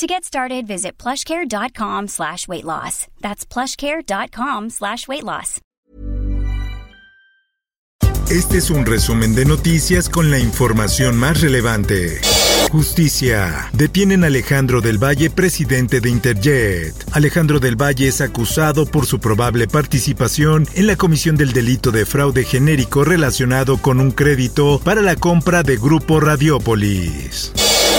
To get started, visit plushcare.com slash weight loss. That's plushcare.com slash weight loss. Este es un resumen de noticias con la información más relevante. Justicia. Detienen a Alejandro del Valle, presidente de Interjet. Alejandro del Valle es acusado por su probable participación en la comisión del delito de fraude genérico relacionado con un crédito para la compra de Grupo Radiópolis.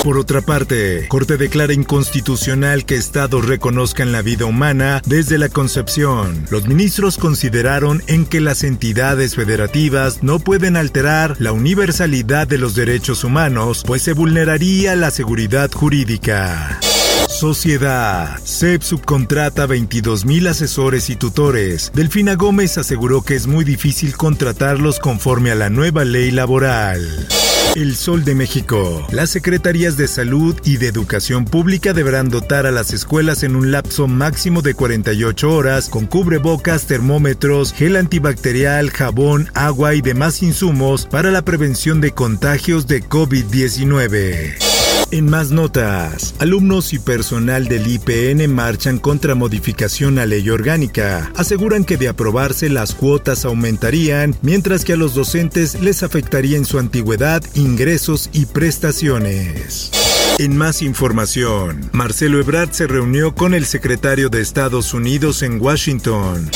Por otra parte, Corte declara inconstitucional que estados reconozcan la vida humana desde la concepción. Los ministros consideraron en que las entidades federativas no pueden alterar la universalidad de los derechos humanos, pues se vulneraría la seguridad jurídica. Sociedad. CEP subcontrata 22 mil asesores y tutores. Delfina Gómez aseguró que es muy difícil contratarlos conforme a la nueva ley laboral. El Sol de México. Las secretarías de Salud y de Educación Pública deberán dotar a las escuelas en un lapso máximo de 48 horas con cubrebocas, termómetros, gel antibacterial, jabón, agua y demás insumos para la prevención de contagios de COVID-19. En más notas, alumnos y personal del IPN marchan contra modificación a ley orgánica. Aseguran que de aprobarse las cuotas aumentarían, mientras que a los docentes les afectaría en su antigüedad, ingresos y prestaciones. En más información, Marcelo Ebrard se reunió con el secretario de Estados Unidos en Washington.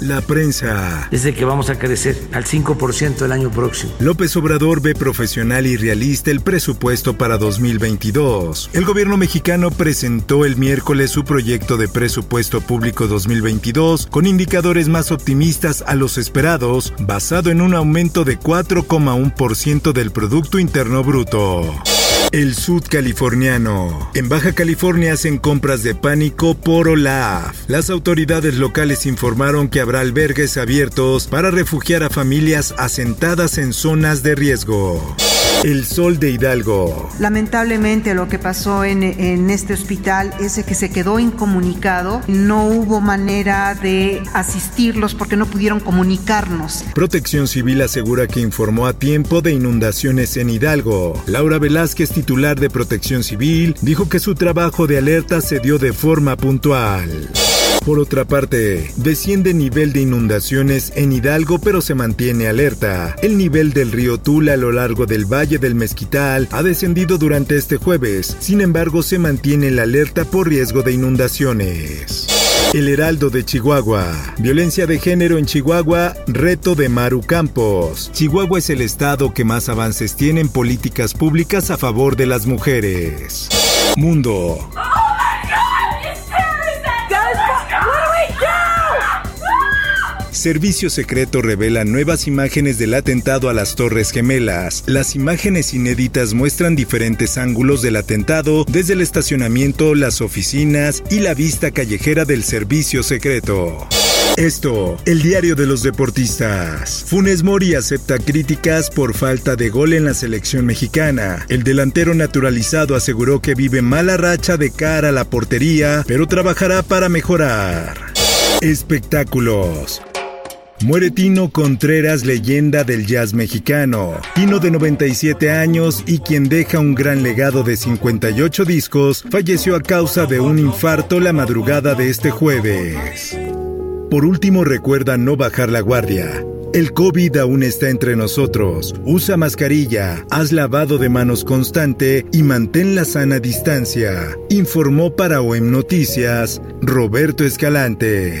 La prensa. Desde que vamos a crecer al 5% el año próximo. López Obrador ve profesional y realista el presupuesto para 2022. El gobierno mexicano presentó el miércoles su proyecto de presupuesto público 2022 con indicadores más optimistas a los esperados, basado en un aumento de 4,1% del Producto Interno Bruto. El sudcaliforniano. En Baja California hacen compras de pánico por Olaf. Las autoridades locales informaron que habrá albergues abiertos para refugiar a familias asentadas en zonas de riesgo. El sol de Hidalgo. Lamentablemente lo que pasó en, en, este hospital es que se quedó incomunicado. No hubo manera de asistirlos porque no pudieron comunicarnos. Protección Civil asegura que informó a tiempo de inundaciones en Hidalgo. Laura Velázquez, titular de Protección Civil, dijo que su trabajo de alerta se dio de forma puntual. Por otra parte, desciende nivel de inundaciones en Hidalgo pero se mantiene alerta. El nivel del río Tula a lo largo del Valle del Mezquital ha descendido durante este jueves, sin embargo se mantiene la alerta por riesgo de inundaciones. El Heraldo de Chihuahua. Violencia de género en Chihuahua, reto de Maru Campos. Chihuahua es el estado que más avances tiene en políticas públicas a favor de las mujeres. Mundo. Servicio Secreto revela nuevas imágenes del atentado a las Torres Gemelas. Las imágenes inéditas muestran diferentes ángulos del atentado, desde el estacionamiento, las oficinas y la vista callejera del Servicio Secreto. Esto, el diario de los deportistas. Funes Mori acepta críticas por falta de gol en la selección mexicana. El delantero naturalizado aseguró que vive mala racha de cara a la portería, pero trabajará para mejorar. Espectáculos. Muere Tino Contreras, leyenda del jazz mexicano. Tino de 97 años y quien deja un gran legado de 58 discos, falleció a causa de un infarto la madrugada de este jueves. Por último, recuerda no bajar la guardia. El COVID aún está entre nosotros. Usa mascarilla, haz lavado de manos constante y mantén la sana distancia. Informó para OEM Noticias Roberto Escalante.